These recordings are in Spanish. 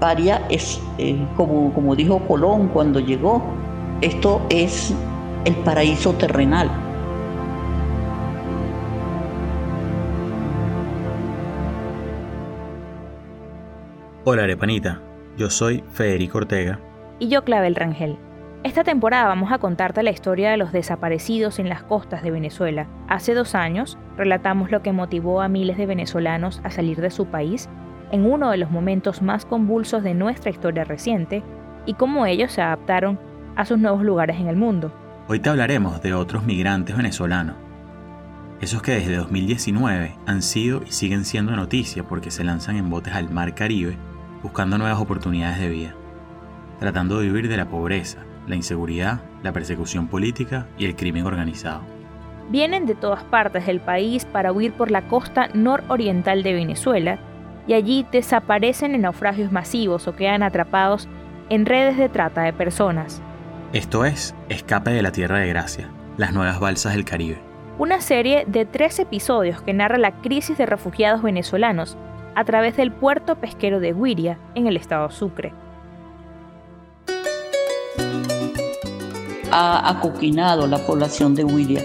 Paria es, eh, como, como dijo Colón cuando llegó, esto es el paraíso terrenal. Hola Arepanita, yo soy Federico Ortega. Y yo Clavel Rangel. Esta temporada vamos a contarte la historia de los desaparecidos en las costas de Venezuela. Hace dos años relatamos lo que motivó a miles de venezolanos a salir de su país en uno de los momentos más convulsos de nuestra historia reciente y cómo ellos se adaptaron a sus nuevos lugares en el mundo. Hoy te hablaremos de otros migrantes venezolanos, esos que desde 2019 han sido y siguen siendo noticia porque se lanzan en botes al mar Caribe buscando nuevas oportunidades de vida, tratando de vivir de la pobreza, la inseguridad, la persecución política y el crimen organizado. Vienen de todas partes del país para huir por la costa nororiental de Venezuela y allí desaparecen en naufragios masivos o quedan atrapados en redes de trata de personas. Esto es Escape de la Tierra de Gracia, las nuevas balsas del Caribe. Una serie de tres episodios que narra la crisis de refugiados venezolanos a través del puerto pesquero de Guiria, en el estado Sucre. Ha acoquinado la población de Guiria.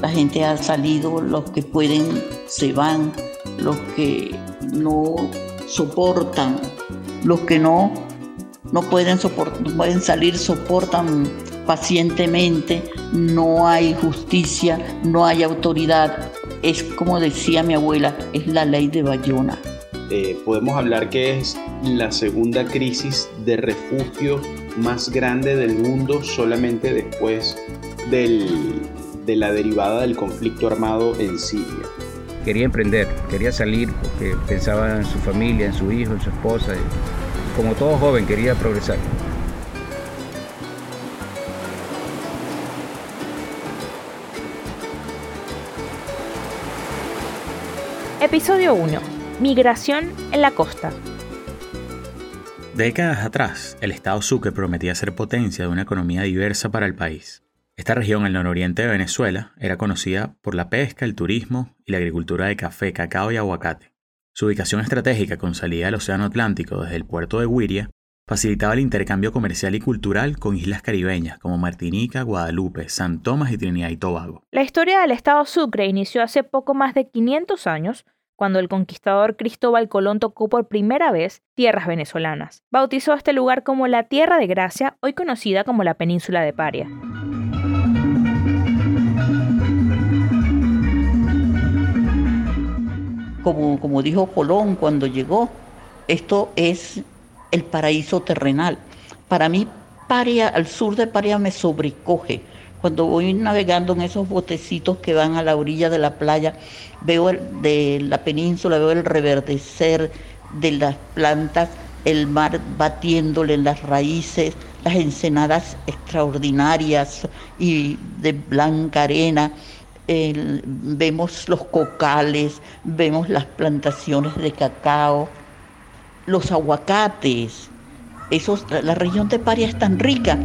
La gente ha salido, los que pueden se van, los que no soportan, los que no, no pueden, no pueden salir soportan pacientemente, no hay justicia, no hay autoridad. Es como decía mi abuela, es la ley de Bayona. Eh, podemos hablar que es la segunda crisis de refugio más grande del mundo solamente después de la derivada del conflicto armado en Siria. Quería emprender, quería salir porque pensaba en su familia, en su hijo, en su esposa. como todo joven quería progresar. Episodio 1 Migración en la costa. Décadas atrás, el Estado Sucre prometía ser potencia de una economía diversa para el país. Esta región, el nororiente de Venezuela, era conocida por la pesca, el turismo y la agricultura de café, cacao y aguacate. Su ubicación estratégica con salida al Océano Atlántico desde el puerto de Guiria facilitaba el intercambio comercial y cultural con islas caribeñas como Martinica, Guadalupe, San Tomás y Trinidad y Tobago. La historia del Estado Sucre inició hace poco más de 500 años cuando el conquistador Cristóbal Colón tocó por primera vez tierras venezolanas. Bautizó este lugar como la Tierra de Gracia, hoy conocida como la Península de Paria. Como, como dijo Colón cuando llegó, esto es el paraíso terrenal. Para mí, Paria, al sur de Paria me sobrecoge cuando voy navegando en esos botecitos que van a la orilla de la playa, veo de la península, veo el reverdecer de las plantas, el mar batiéndole en las raíces, las ensenadas extraordinarias y de blanca arena. Vemos los cocales, vemos las plantaciones de cacao, los aguacates. Esos, la región de Paria es tan rica.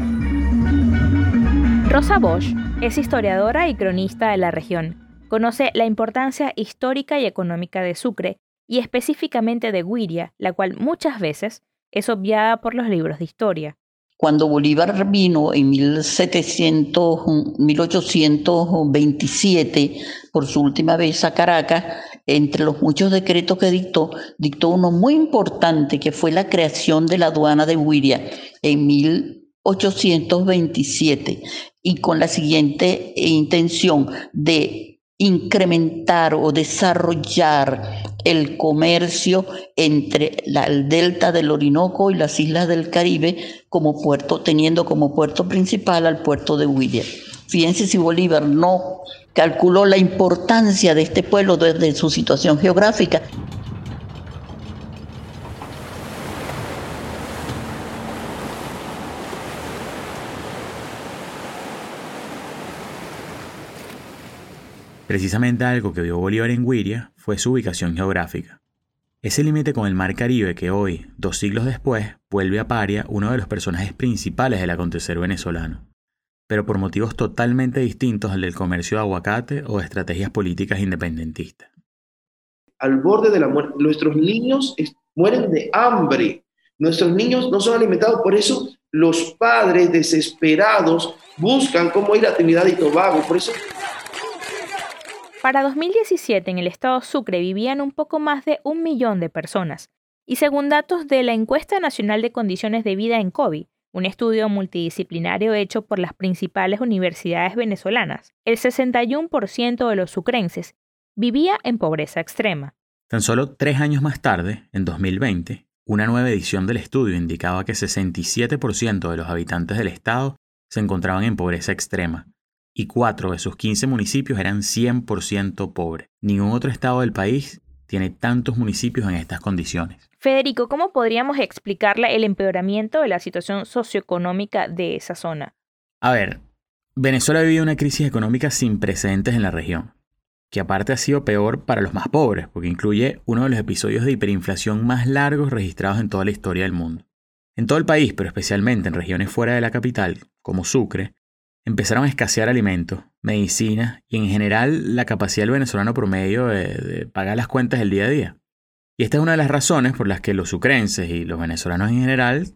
Rosa Bosch es historiadora y cronista de la región. Conoce la importancia histórica y económica de Sucre y específicamente de Guiria, la cual muchas veces es obviada por los libros de historia. Cuando Bolívar vino en 1700, 1827 por su última vez a Caracas, entre los muchos decretos que dictó, dictó uno muy importante que fue la creación de la aduana de Guiria en 1827 y con la siguiente intención de incrementar o desarrollar el comercio entre el delta del Orinoco y las islas del Caribe como puerto, teniendo como puerto principal al puerto de William. Fíjense si Bolívar no calculó la importancia de este pueblo desde su situación geográfica Precisamente algo que vio Bolívar en Guiria fue su ubicación geográfica. Ese límite con el Mar Caribe que hoy, dos siglos después, vuelve a Paria uno de los personajes principales del acontecer venezolano, pero por motivos totalmente distintos al del comercio de aguacate o estrategias políticas independentistas. Al borde de la muerte, nuestros niños mueren de hambre Nuestros niños no son alimentados, por eso los padres desesperados buscan cómo ir a Trinidad y Tobago, por eso para 2017 en el estado Sucre vivían un poco más de un millón de personas, y según datos de la Encuesta Nacional de Condiciones de Vida en COVID, un estudio multidisciplinario hecho por las principales universidades venezolanas, el 61% de los sucrenses vivía en pobreza extrema. Tan solo tres años más tarde, en 2020, una nueva edición del estudio indicaba que 67% de los habitantes del estado se encontraban en pobreza extrema, y cuatro de sus 15 municipios eran 100% pobres. Ningún otro estado del país tiene tantos municipios en estas condiciones. Federico, ¿cómo podríamos explicarle el empeoramiento de la situación socioeconómica de esa zona? A ver, Venezuela ha vivido una crisis económica sin precedentes en la región, que aparte ha sido peor para los más pobres, porque incluye uno de los episodios de hiperinflación más largos registrados en toda la historia del mundo. En todo el país, pero especialmente en regiones fuera de la capital, como Sucre, empezaron a escasear alimentos, medicina y en general la capacidad del venezolano promedio de, pagar las cuentas del día a día. Y esta es una de las razones por las que los sucrenses y los venezolanos en general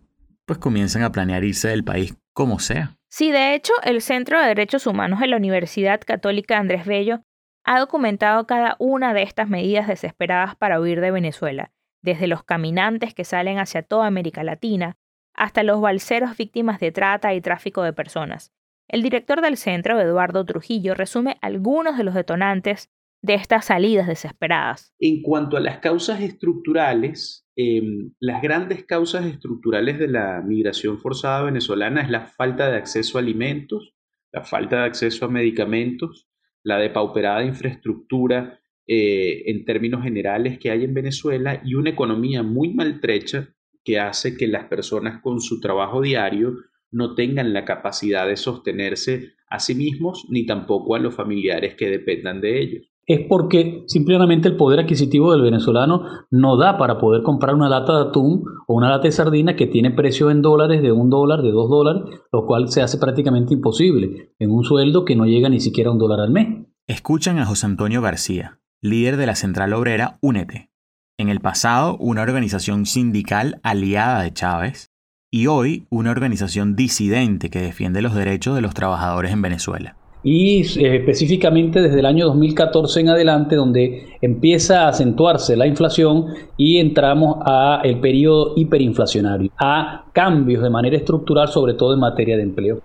pues comienzan a planear irse del país como sea. Sí, de hecho, el Centro de Derechos Humanos de la Universidad Católica Andrés Bello ha documentado cada una de estas medidas desesperadas para huir de Venezuela, desde los caminantes que salen hacia toda América Latina hasta los balseros víctimas de trata y tráfico de personas. El director del centro, Eduardo Trujillo, resume algunos de los detonantes de estas salidas desesperadas. En cuanto a las causas estructurales, em, las grandes causas estructurales de la migración forzada venezolana es la falta de acceso a alimentos, la falta de acceso a medicamentos, la depauperada infraestructura eh, en términos generales que hay en Venezuela y una economía muy maltrecha que hace que las personas con su trabajo diario no tengan la capacidad de sostenerse a sí mismos ni tampoco a los familiares que dependan de ellos. Es porque simplemente el poder adquisitivo del venezolano no da para poder comprar una lata de atún o una lata de sardina que tiene precio en dólares de un dólar, de dos dólares, lo cual se hace prácticamente imposible en un sueldo que no llega ni siquiera a un dólar al mes. Escuchan a José Antonio García, líder de la central obrera Únete. En el pasado, una organización sindical aliada de Chávez, y hoy una organización disidente que defiende los derechos de los trabajadores en Venezuela. Y eh, específicamente desde el año 2014 en adelante, donde empieza a acentuarse la inflación y entramos a el periodo hiperinflacionario, a cambios de manera estructural, sobre todo en materia de empleo.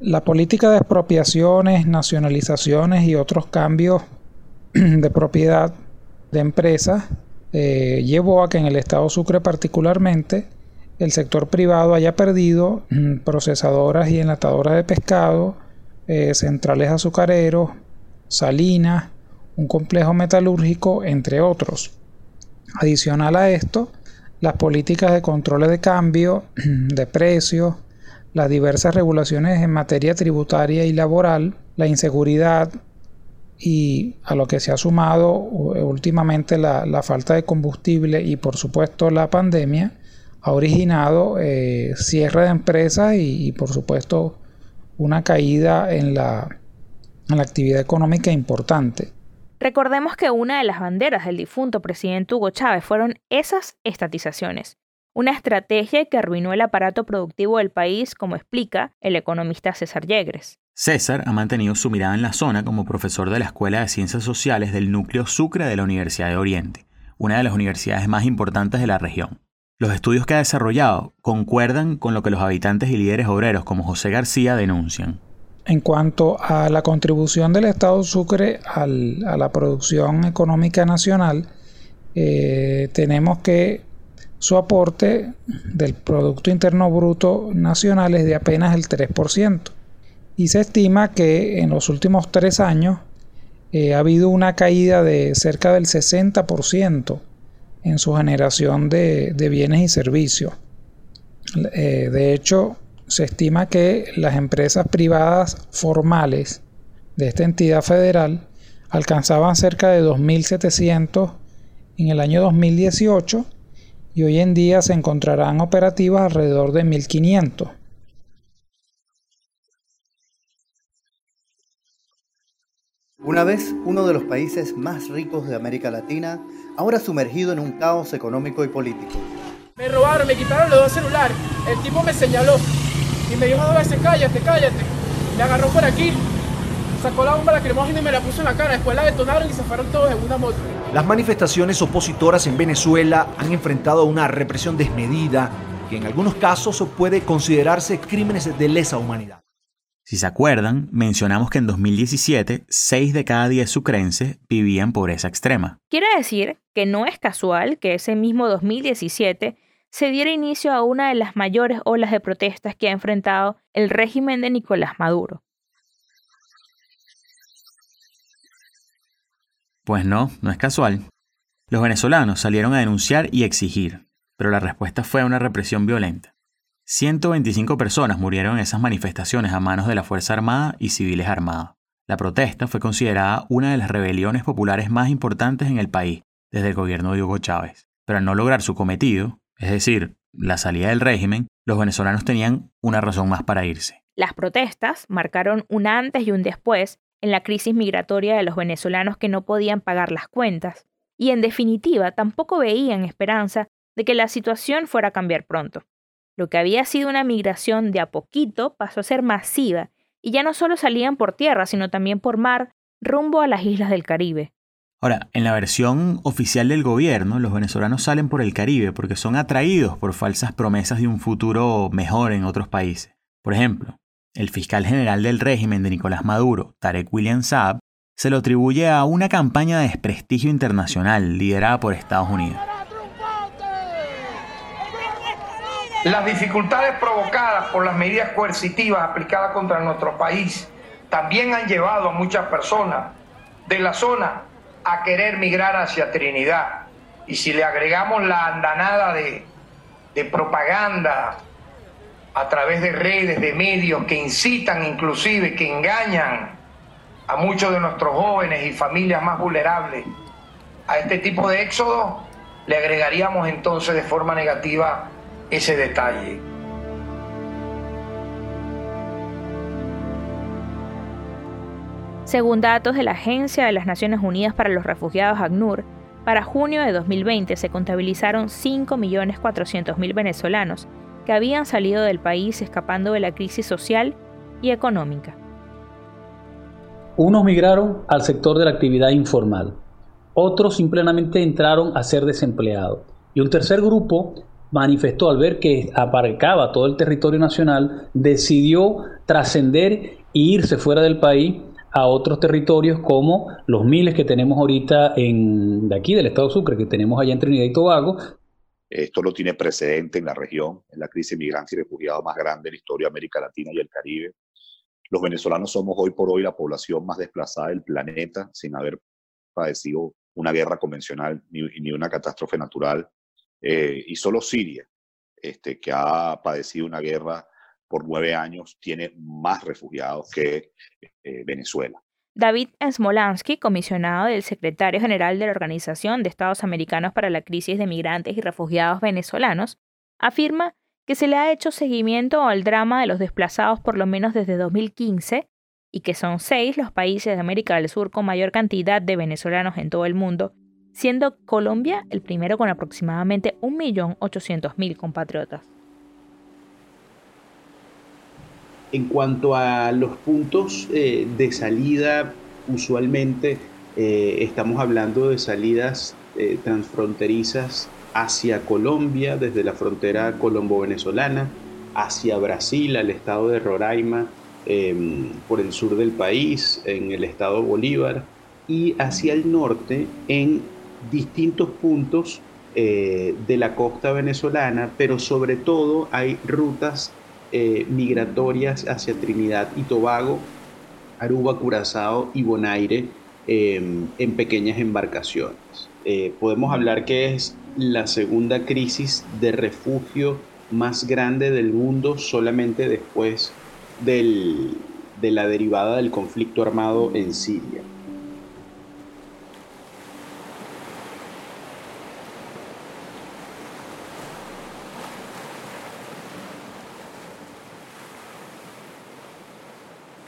La política de expropiaciones, nacionalizaciones y otros cambios de propiedad de empresas eh, llevó a que en el estado Sucre particularmente el sector privado haya perdido mm, procesadoras y enlatadoras de pescado, eh, centrales azucareros, salinas, un complejo metalúrgico, entre otros. Adicional a esto, las políticas de control de cambio, de precios, las diversas regulaciones en materia tributaria y laboral, la inseguridad y a lo que se ha sumado últimamente la falta de combustible y por supuesto la pandemia, ha originado eh, cierre de empresas y, por supuesto una caída en la, en la actividad económica importante. Recordemos que una de las banderas del difunto presidente Hugo Chávez fueron esas estatizaciones, una estrategia que arruinó el aparato productivo del país, como explica el economista César Yegres. César ha mantenido su mirada en la zona como profesor de la Escuela de Ciencias Sociales del núcleo Sucre de la Universidad de Oriente, una de las universidades más importantes de la región. Los estudios que ha desarrollado concuerdan con lo que los habitantes y líderes obreros como José García denuncian. En cuanto a la contribución del Estado Sucre a la producción económica nacional, eh, tenemos que su aporte del Producto Interno Bruto Nacional es de apenas el 3%. Y se estima que en los últimos tres años eh, ha habido una caída de cerca del 60% en su generación de, bienes y servicios. Eh, de hecho, se estima que las empresas privadas formales de esta entidad federal alcanzaban cerca de 2.700 en el año 2018 y hoy en día se encontrarán operativas alrededor de 1.500. Una vez uno de los países más ricos de América Latina, ahora sumergido en un caos económico y político. Me robaron, me quitaron los dos celulares. El tipo me señaló y me dijo dos veces, cállate, cállate. Me agarró por aquí, sacó la bomba lacrimógena y me la puso en la cara. Después la detonaron y se fueron todos en una moto. Las manifestaciones opositoras en Venezuela han enfrentado una represión desmedida que en algunos casos puede considerarse crímenes de lesa humanidad. Si se acuerdan, mencionamos que en 2017, 6 de cada 10 sucrenses vivían pobreza extrema. Quiere decir que no es casual que ese mismo 2017 se diera inicio a una de las mayores olas de protestas que ha enfrentado el régimen de Nicolás Maduro. Pues no, no es casual. Los venezolanos salieron a denunciar y exigir, pero la respuesta fue una represión violenta. 125 personas murieron en esas manifestaciones a manos de la Fuerza Armada y civiles armados. La protesta fue considerada una de las rebeliones populares más importantes en el país desde el gobierno de Hugo Chávez. Pero al no lograr su cometido, es decir, la salida del régimen, los venezolanos tenían una razón más para irse. Las protestas marcaron un antes y un después en la crisis migratoria de los venezolanos que no podían pagar las cuentas, y en definitiva tampoco veían esperanza de que la situación fuera a cambiar pronto. Lo que había sido una migración de a poquito pasó a ser masiva, y ya no solo salían por tierra, sino también por mar, rumbo a las islas del Caribe. Ahora, en la versión oficial del gobierno, los venezolanos salen por el Caribe porque son atraídos por falsas promesas de un futuro mejor en otros países. Por ejemplo, el fiscal general del régimen de Nicolás Maduro, Tarek William Saab, se lo atribuye a una campaña de desprestigio internacional liderada por Estados Unidos. Las dificultades provocadas por las medidas coercitivas aplicadas contra nuestro país también han llevado a muchas personas de la zona a querer migrar hacia Trinidad. Y si le agregamos la andanada de, de propaganda a través de redes, de medios que incitan inclusive, que engañan a muchos de nuestros jóvenes y familias más vulnerables a este tipo de éxodo, le agregaríamos entonces de forma negativa ese detalle. Según datos de la Agencia de las Naciones Unidas para los Refugiados ACNUR, para junio de 2020 se contabilizaron 5.400.000 venezolanos que habían salido del país escapando de la crisis social y económica. Unos migraron al sector de la actividad informal, otros simplemente entraron a ser desempleados y un tercer grupo manifestó al ver que aparcaba todo el territorio nacional, decidió trascender e irse fuera del país a otros territorios como los miles que tenemos ahorita en, de aquí del estado Sucre, que tenemos allá en Trinidad y Tobago. Esto no tiene precedente en la región, en la crisis migrante y refugiados más grande de la historia de América Latina y el Caribe. Los venezolanos somos hoy por hoy la población más desplazada del planeta sin haber padecido una guerra convencional ni, ni una catástrofe natural. Eh, y solo Siria, este, que ha padecido una guerra por nueve años, tiene más refugiados que eh, Venezuela. David Smolansky, comisionado del secretario general de la Organización de Estados Americanos para la Crisis de Migrantes y Refugiados Venezolanos, afirma que se le ha hecho seguimiento al drama de los desplazados por lo menos desde 2015 y que son seis los países de América del Sur con mayor cantidad de venezolanos en todo el mundo siendo Colombia el primero con aproximadamente 1.800.000 compatriotas. En cuanto a los puntos eh, de salida, usualmente eh, estamos hablando de salidas eh, transfronterizas hacia Colombia, desde la frontera colombo-venezolana, hacia Brasil, al estado de Roraima, em, por el sur del país, en el estado Bolívar, y hacia el norte en distintos puntos eh, de la costa venezolana, pero sobre todo hay rutas eh, migratorias hacia Trinidad y Tobago, Aruba, Curazao y Bonaire em, en pequeñas embarcaciones. Eh, podemos hablar que es la segunda crisis de refugio más grande del mundo solamente después de la derivada del conflicto armado en Siria.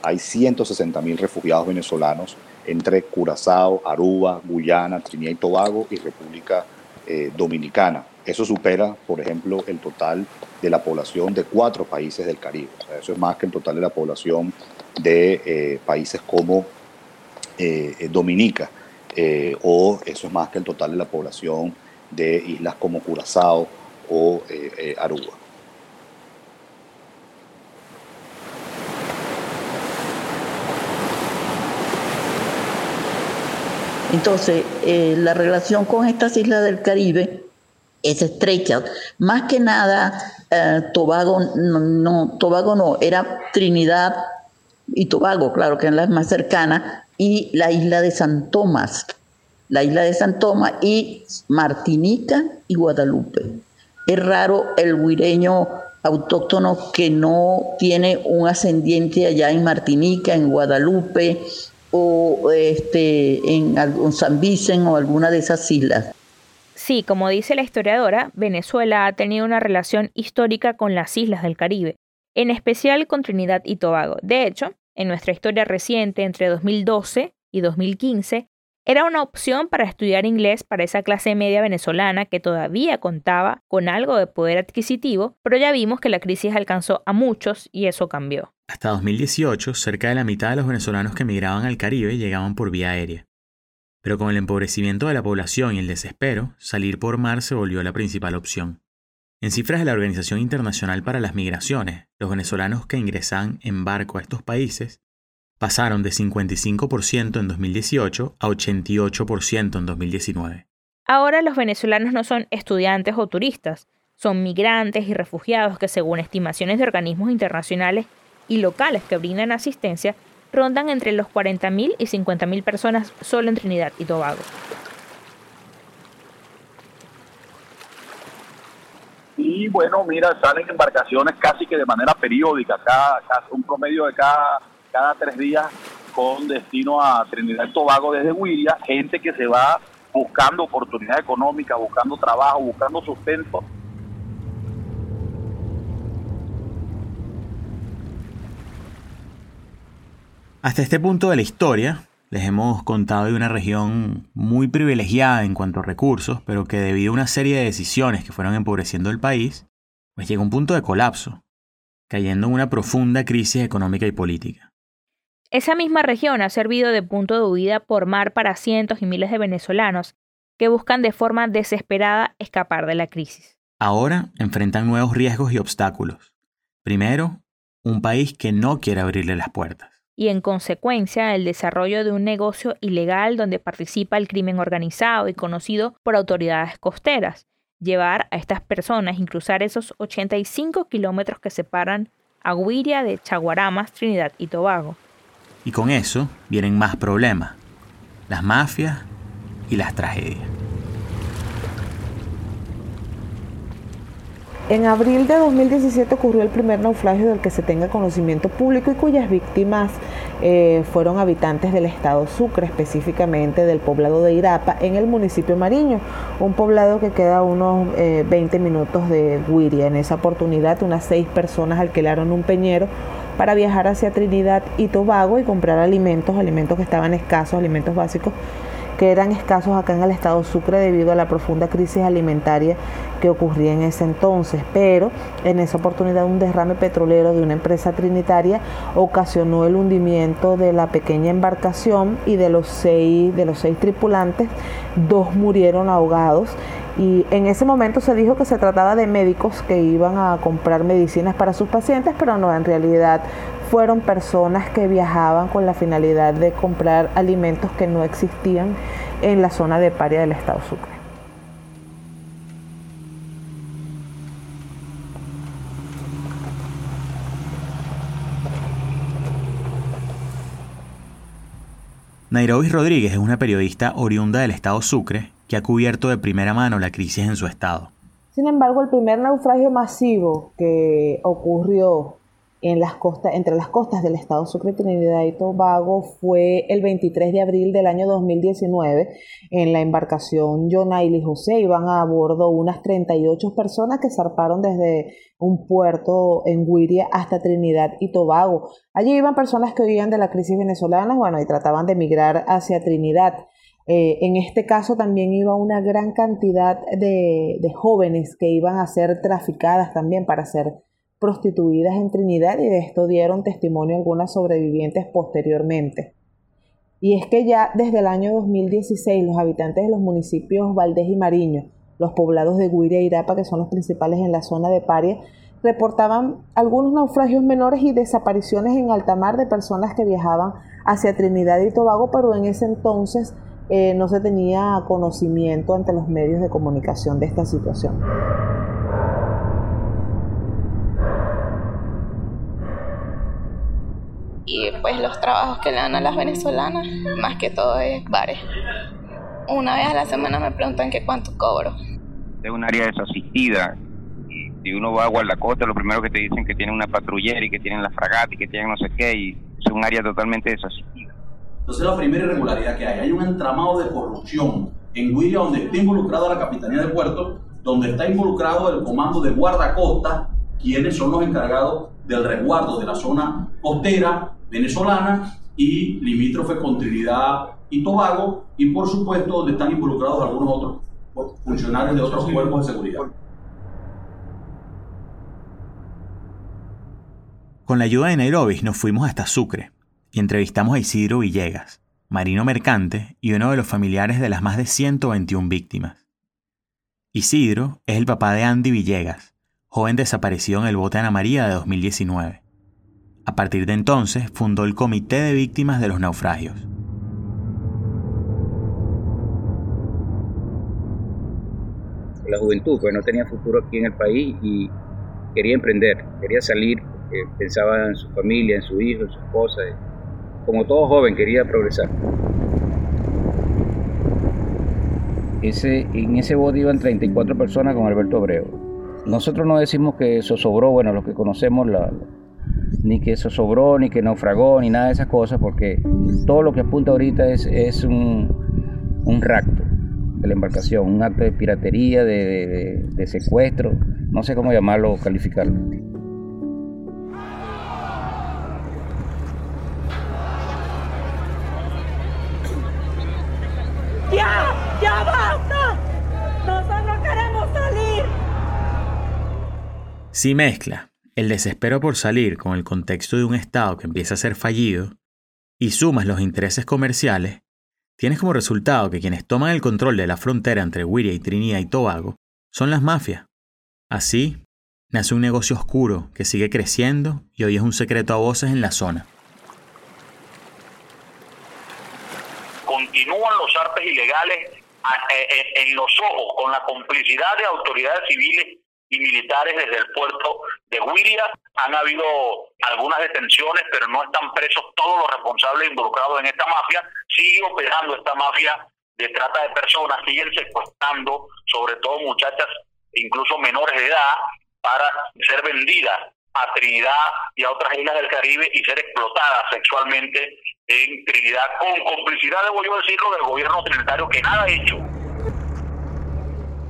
Hay 160 mil refugiados venezolanos entre Curazao, Aruba, Guyana, Trinidad y Tobago y República eh, Dominicana. Eso supera, por ejemplo, el total de la población de cuatro países del Caribe. eso es más que el total de la población de eh, países como eh, Dominica, o eso es más que el total de la población de islas como Curazao o Aruba. Entonces, la relación con estas islas del Caribe es estrecha. Más que nada, eh, Tobago, no, Tobago no, era Trinidad y Tobago, claro que es la más cercana, y la isla de San Tomás, la isla de San Tomás y Martinica y Guadalupe. Es raro el huireño autóctono que no tiene un ascendiente allá en Martinica, en Guadalupe o este, en San Vicente o alguna de esas islas. Sí, como dice la historiadora, Venezuela ha tenido una relación histórica con las islas del Caribe, en especial con Trinidad y Tobago. De hecho, en nuestra historia reciente entre 2012 y 2015, era una opción para estudiar inglés para esa clase media venezolana que todavía contaba con algo de poder adquisitivo, pero ya vimos que la crisis alcanzó a muchos y eso cambió. Hasta 2018, cerca de la mitad de los venezolanos que emigraban al Caribe llegaban por vía aérea. Pero con el empobrecimiento de la población y el desespero, salir por mar se volvió la principal opción. En cifras de la Organización Internacional para las Migraciones, los venezolanos que ingresan en barco a estos países pasaron de 55% en 2018 a 88% en 2019. Ahora los venezolanos no son estudiantes o turistas, son migrantes y refugiados que según estimaciones de organismos internacionales y locales que brindan asistencia, rondan entre los 40.000 y 50.000 personas solo en Trinidad y Tobago. Y bueno, mira, salen embarcaciones casi que de manera periódica, cada, un promedio de cada, cada tres días con destino a Trinidad y Tobago desde Huiria, gente que se va buscando oportunidad económica, buscando trabajo, buscando sustento Hasta este punto de la historia, les hemos contado de una región muy privilegiada en cuanto a recursos, pero que debido a una serie de decisiones que fueron empobreciendo el país, pues llegó a un punto de colapso, cayendo en una profunda crisis económica y política. Esa misma región ha servido de punto de huida por mar para cientos y miles de venezolanos que buscan de forma desesperada escapar de la crisis. Ahora enfrentan nuevos riesgos y obstáculos. Primero, un país que no quiere abrirle las puertas y en consecuencia el desarrollo de un negocio ilegal donde participa el crimen organizado y conocido por autoridades costeras, llevar a estas personas y cruzar esos 85 kilómetros que separan a Guiria de Chaguaramas, Trinidad y Tobago. Y con eso vienen más problemas, las mafias y las tragedias. En abril de 2017 ocurrió el primer naufragio del que se tenga conocimiento público y cuyas víctimas eh, fueron habitantes del estado Sucre, específicamente del poblado de Irapa, en el municipio Mariño, un poblado que queda a unos 20 eh, minutos de Guiria. En esa oportunidad, unas seis personas alquilaron un peñero para viajar hacia Trinidad y Tobago y comprar alimentos, alimentos que estaban escasos, alimentos básicos que eran escasos acá en el estado Sucre debido a la profunda crisis alimentaria que ocurría en ese entonces. Pero en esa oportunidad un derrame petrolero de una empresa trinitaria ocasionó el hundimiento de la pequeña embarcación y de los seis, de los seis tripulantes, dos murieron ahogados y en ese momento se dijo que se trataba de médicos que iban a comprar medicinas para sus pacientes, pero no, en realidad fueron personas que viajaban con la finalidad de comprar alimentos que no existían en la zona de Paria del estado Sucre. Nairobi Rodríguez es una periodista oriunda del estado Sucre que ha cubierto de primera mano la crisis en su estado. Sin embargo, el primer naufragio masivo que ocurrió en las costas, entre las costas del estado Sucre, Trinidad y Tobago fue el 23 de abril del año 2019 en la embarcación Jonaili José. Iban a bordo unas 38 personas que zarparon desde un puerto en Guiria hasta Trinidad y Tobago. Allí iban personas que huían de la crisis venezolana bueno, y trataban de emigrar hacia Trinidad. Eh, en este caso también iba una gran cantidad de, jóvenes que iban a ser traficadas también para ser prostituidas en Trinidad y de esto dieron testimonio algunas sobrevivientes posteriormente. Y es que ya desde el año 2016 los habitantes de los municipios Valdés y Mariño, los poblados de Guiria y Irapa, que son los principales en la zona de Paria, reportaban algunos naufragios menores y desapariciones en alta mar de personas que viajaban hacia Trinidad y Tobago, pero en ese entonces eh, no se tenía conocimiento ante los medios de comunicación de esta situación. Y pues los trabajos que le dan a las venezolanas, más que todo es bares. Una vez a la semana me preguntan que cuánto cobro. Es un área desasistida. Y si uno va a Guardacota, lo primero que te dicen que tienen una patrullera y que tienen la fragata y que tienen no sé qué, y es un área totalmente desasistida. Entonces la primera irregularidad que hay, hay un entramado de corrupción en Guiria donde está involucrada la Capitanía de Puerto, donde está involucrado el comando de guardacosta, quienes son los encargados del resguardo de la zona costera venezolana y limítrofe con Trinidad y Tobago, y por supuesto donde están involucrados algunos otros funcionarios de otros cuerpos de seguridad. Con la ayuda de Nairobi nos fuimos hasta Sucre, y entrevistamos a Isidro Villegas, marino mercante y uno de los familiares de las más de 121 víctimas. Isidro es el papá de Andy Villegas, joven desaparecido en el bote Ana María de 2019. A partir de entonces fundó el Comité de Víctimas de los Naufragios. La juventud, pues no tenía futuro aquí en el país y quería emprender, quería salir, pensaba en su familia, en su hijo, en su esposa como todo joven, quería progresar. Ese, en ese bote iban 34 personas con Alberto Abreu. Nosotros no decimos que eso sobró, bueno, los que conocemos la, ni que eso sobró, ni que naufragó, ni nada de esas cosas, porque todo lo que apunta ahorita es, es un, un rapto de la embarcación, un acto de piratería, de, de secuestro, no sé cómo llamarlo o calificarlo. Si mezcla el desespero por salir con el contexto de un Estado que empieza a ser fallido y sumas los intereses comerciales, tienes como resultado que quienes toman el control de la frontera entre Wiria y Trinidad y Tobago son las mafias. Así, nace un negocio oscuro que sigue creciendo y hoy es un secreto a voces en la zona. Continúan los artes ilegales en los ojos con la complicidad de autoridades civiles y militares desde el puerto de Huiria. Han habido algunas detenciones, pero no están presos todos los responsables involucrados en esta mafia. Sigue operando esta mafia de trata de personas, siguen secuestrando, sobre todo muchachas, incluso menores de edad, para ser vendidas a Trinidad y a otras islas del Caribe y ser explotadas sexualmente en Trinidad, con complicidad, debo yo decirlo, del gobierno trinitario que nada ha hecho.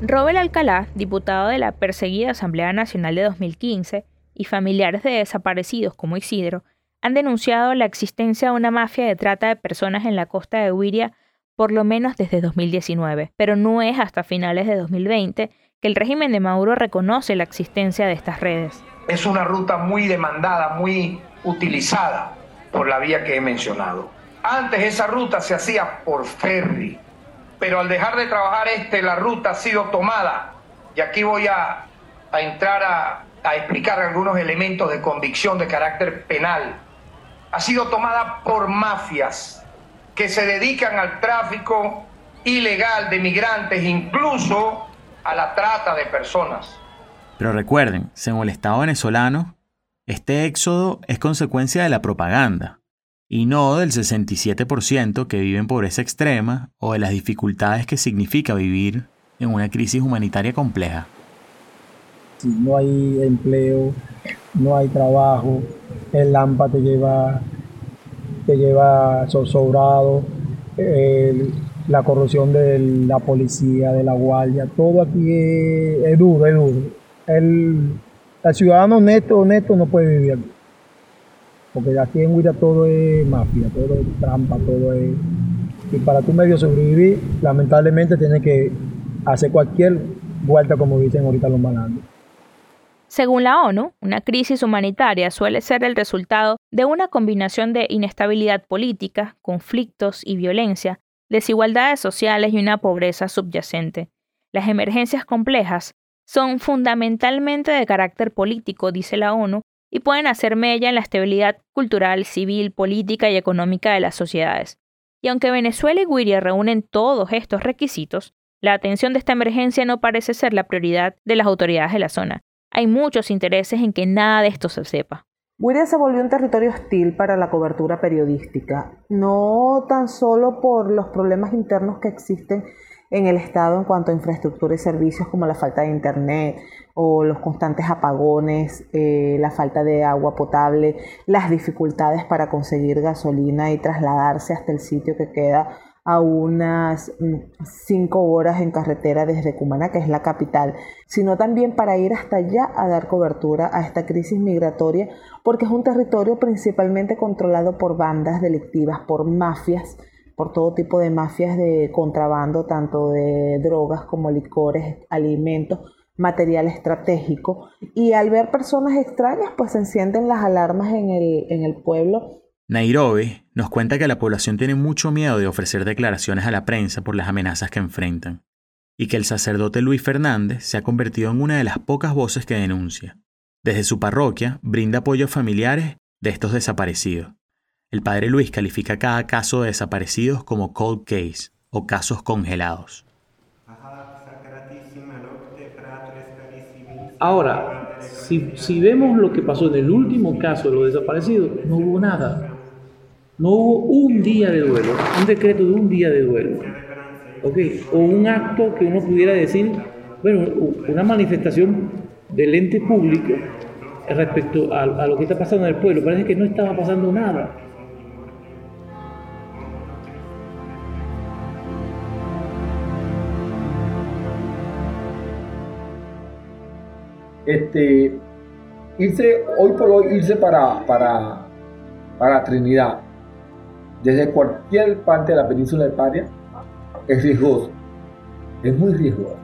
Robert Alcalá, diputado de la perseguida Asamblea Nacional de 2015, y familiares de desaparecidos como Isidro, han denunciado la existencia de una mafia de trata de personas en la costa de Huiria por lo menos desde 2019, pero no es hasta finales de 2020 que el régimen de Maduro reconoce la existencia de estas redes. Es una ruta muy demandada, muy utilizada por la vía que he mencionado. Antes esa ruta se hacía por ferry, pero al dejar de trabajar este, la ruta ha sido tomada. Y aquí voy a, entrar a, a explicar algunos elementos de convicción de carácter penal. Ha sido tomada por mafias que se dedican al tráfico ilegal de migrantes, incluso a la trata de personas. Pero recuerden, según el Estado venezolano, este éxodo es consecuencia de la propaganda y no del 67% que vive en pobreza extrema o de las dificultades que significa vivir en una crisis humanitaria compleja. Si no hay empleo, no hay trabajo, el lámpara te lleva, te lleva sobrado, la corrupción de la policía, de la guardia, todo aquí es, duro, es duro. El ciudadano honesto, honesto no puede vivir. Porque aquí en Huira todo es mafia, todo es trampa, todo es Y para tu medio sobrevivir, lamentablemente tienes que hacer cualquier vuelta, como dicen ahorita los malandros. Según la ONU, una crisis humanitaria suele ser el resultado de una combinación de inestabilidad política, conflictos y violencia, desigualdades sociales y una pobreza subyacente. Las emergencias complejas son fundamentalmente de carácter político, dice la ONU, y pueden hacer mella en la estabilidad cultural, civil, política y económica de las sociedades. Y aunque Venezuela y Guiria reúnen todos estos requisitos, la atención de esta emergencia no parece ser la prioridad de las autoridades de la zona. Hay muchos intereses en que nada de esto se sepa. Guiria se volvió un territorio hostil para la cobertura periodística, no tan solo por los problemas internos que existen en el Estado en cuanto a infraestructura y servicios como la falta de Internet o los constantes apagones, eh, la falta de agua potable, las dificultades para conseguir gasolina y trasladarse hasta el sitio que queda a unas mm, cinco horas en carretera desde Cumaná, que es la capital, sino también para ir hasta allá a dar cobertura a esta crisis migratoria, porque es un territorio principalmente controlado por bandas delictivas, por mafias, por todo tipo de mafias de contrabando, tanto de drogas como licores, alimentos, material estratégico. Y al ver personas extrañas, pues se encienden las alarmas en el, en el pueblo. Nairobi nos cuenta que la población tiene mucho miedo de ofrecer declaraciones a la prensa por las amenazas que enfrentan, y que el sacerdote Luis Fernández se ha convertido en una de las pocas voces que denuncia. Desde su parroquia brinda apoyo a familiares de estos desaparecidos el padre Luis califica cada caso de desaparecidos como cold case o casos congelados. Ahora, si, vemos lo que pasó en el último caso de los desaparecidos, no hubo nada. No hubo un día de duelo, un decreto de un día de duelo. O un acto que uno pudiera decir, bueno, una manifestación del ente público respecto a, a lo que está pasando en el pueblo. Parece que no estaba pasando nada. Este, irse, hoy por hoy, irse para, para, para Trinidad, desde cualquier parte de la península de Paria, es riesgoso. Es muy riesgoso.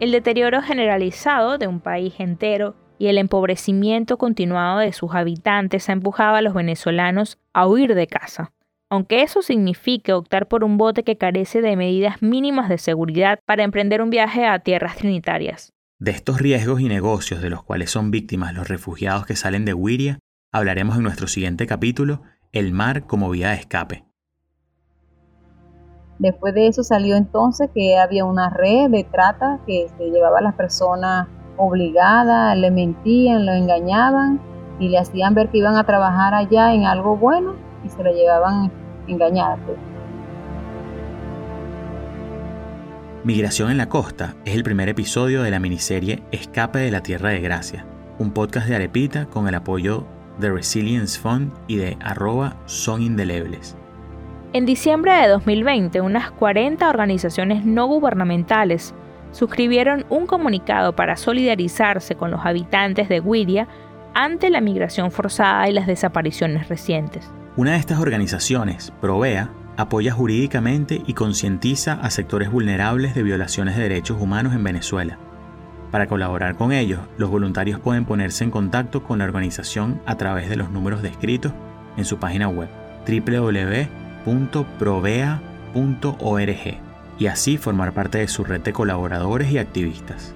El deterioro generalizado de un país entero y el empobrecimiento continuado de sus habitantes ha empujado a los venezolanos a huir de casa. Aunque eso signifique optar por un bote que carece de medidas mínimas de seguridad para emprender un viaje a tierras trinitarias. De estos riesgos y negocios de los cuales son víctimas los refugiados que salen de Wiria, hablaremos en nuestro siguiente capítulo, El mar como vía de escape. Después de eso salió entonces que había una red de trata que se llevaba a las personas obligadas, le mentían, lo engañaban y le hacían ver que iban a trabajar allá en algo bueno y se lo llevaban engañadas. Migración en la Costa es el primer episodio de la miniserie Escape de la Tierra de Gracia, un podcast de Arepita con el apoyo de Resilience Fund y de arroba son indelebles. En diciembre de 2020, unas 40 organizaciones no gubernamentales suscribieron un comunicado para solidarizarse con los habitantes de Guiria ante la migración forzada y las desapariciones recientes. Una de estas organizaciones, Provea, apoya jurídicamente y concientiza a sectores vulnerables de violaciones de derechos humanos en Venezuela. Para colaborar con ellos, los voluntarios pueden ponerse en contacto con la organización a través de los números descritos en su página web www.provea.org y así formar parte de su red de colaboradores y activistas.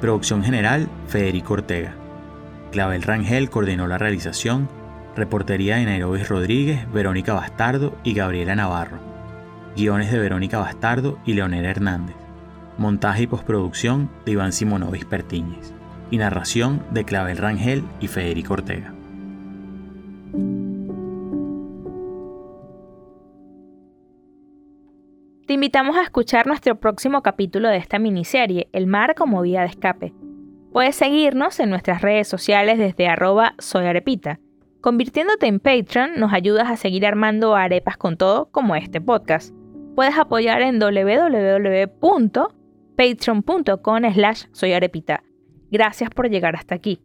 Producción general, Federico Ortega. Clavel Rangel coordinó la realización Reportería de Nairobi Rodríguez, Verónica Bastardo y Gabriela Navarro. Guiones de Verónica Bastardo y Leonel Hernández. Montaje y postproducción de Iván Simonovis Pertíñez. Y narración de Clavel Rangel y Federico Ortega. Te invitamos a escuchar nuestro próximo capítulo de esta miniserie, El mar como vía de escape. Puedes seguirnos en nuestras redes sociales desde arroba soyarepita Convirtiéndote en Patreon nos ayudas a seguir armando arepas con todo como este podcast. Puedes apoyar en www.patreon.com slash soyarepita. Gracias por llegar hasta aquí.